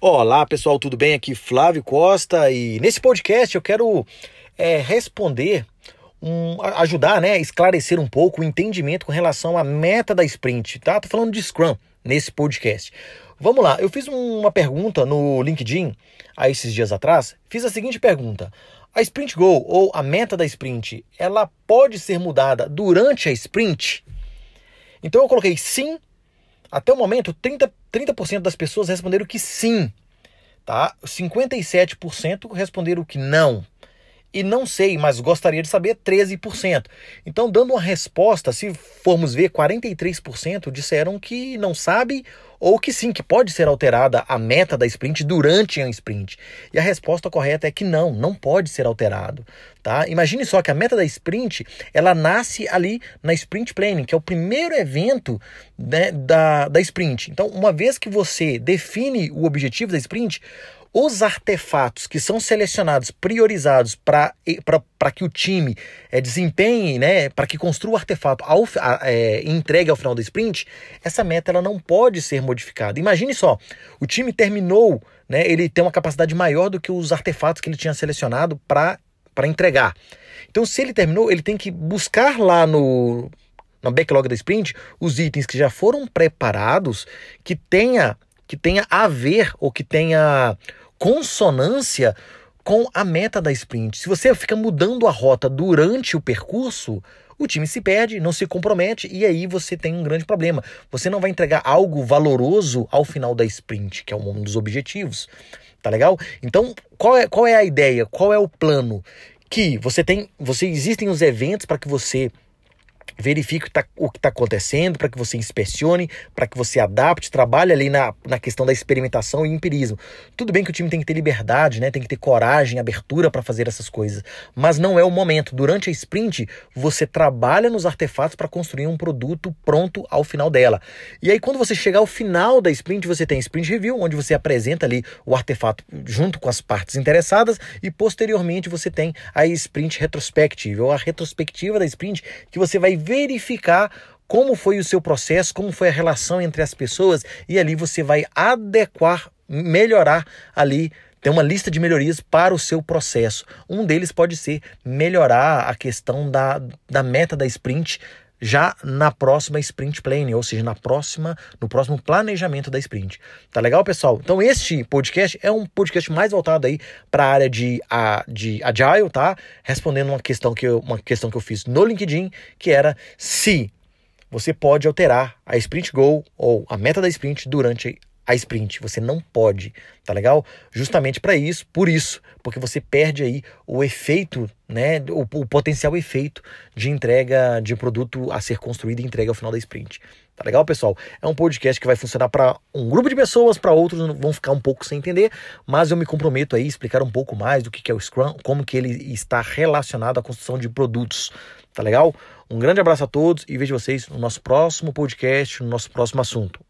Olá pessoal, tudo bem? Aqui Flávio Costa e nesse podcast eu quero é, responder, um, ajudar, né, esclarecer um pouco o entendimento com relação à meta da sprint, tá? Tô falando de Scrum nesse podcast. Vamos lá, eu fiz uma pergunta no LinkedIn há esses dias atrás, fiz a seguinte pergunta: a sprint goal ou a meta da sprint, ela pode ser mudada durante a sprint? Então eu coloquei sim até o momento, 30%, 30 das pessoas responderam que sim. Tá? 57% responderam que não. E não sei, mas gostaria de saber 13%. Então, dando uma resposta, se formos ver, 43% disseram que não sabe ou que sim, que pode ser alterada a meta da sprint durante a sprint. E a resposta correta é que não, não pode ser alterado, tá? Imagine só que a meta da sprint, ela nasce ali na sprint planning, que é o primeiro evento né, da, da sprint. Então, uma vez que você define o objetivo da sprint, os artefatos que são selecionados, priorizados para que o time é, desempenhe, né, para que construa o artefato ao, é, entregue ao final da sprint, essa meta ela não pode ser modificada. Imagine só, o time terminou, né, ele tem uma capacidade maior do que os artefatos que ele tinha selecionado para entregar. Então, se ele terminou, ele tem que buscar lá no, na backlog da sprint os itens que já foram preparados, que tenha que tenha a ver ou que tenha consonância com a meta da sprint. Se você fica mudando a rota durante o percurso, o time se perde, não se compromete e aí você tem um grande problema. Você não vai entregar algo valoroso ao final da sprint, que é um dos objetivos. Tá legal? Então, qual é, qual é a ideia? Qual é o plano? Que você tem, você existem os eventos para que você verifique o que está tá acontecendo, para que você inspecione, para que você adapte, trabalhe ali na, na questão da experimentação e empirismo. Tudo bem que o time tem que ter liberdade, né? tem que ter coragem, abertura para fazer essas coisas, mas não é o momento. Durante a sprint, você trabalha nos artefatos para construir um produto pronto ao final dela. E aí, quando você chegar ao final da sprint, você tem sprint review, onde você apresenta ali o artefato junto com as partes interessadas, e posteriormente você tem a sprint retrospective, ou a retrospectiva da sprint, que você vai verificar como foi o seu processo, como foi a relação entre as pessoas e ali você vai adequar, melhorar ali tem uma lista de melhorias para o seu processo. Um deles pode ser melhorar a questão da, da meta da sprint já na próxima sprint planning, ou seja, na próxima, no próximo planejamento da sprint. Tá legal, pessoal? Então este podcast é um podcast mais voltado aí para a área de, a, de agile, tá? Respondendo uma questão que eu, uma questão que eu fiz no LinkedIn, que era se você pode alterar a sprint goal ou a meta da sprint durante a sprint. Você não pode, tá legal? Justamente para isso, por isso, porque você perde aí o efeito, né, o, o, potencial efeito de entrega de produto a ser construído e entrega ao final da sprint. Tá legal, pessoal? É um podcast que vai funcionar para um grupo de pessoas, para outros vão ficar um pouco sem entender, mas eu me comprometo aí a explicar um pouco mais do que é o Scrum, como que ele está relacionado à construção de produtos. Tá legal? Um grande abraço a todos e vejo vocês no nosso próximo podcast, no nosso próximo assunto.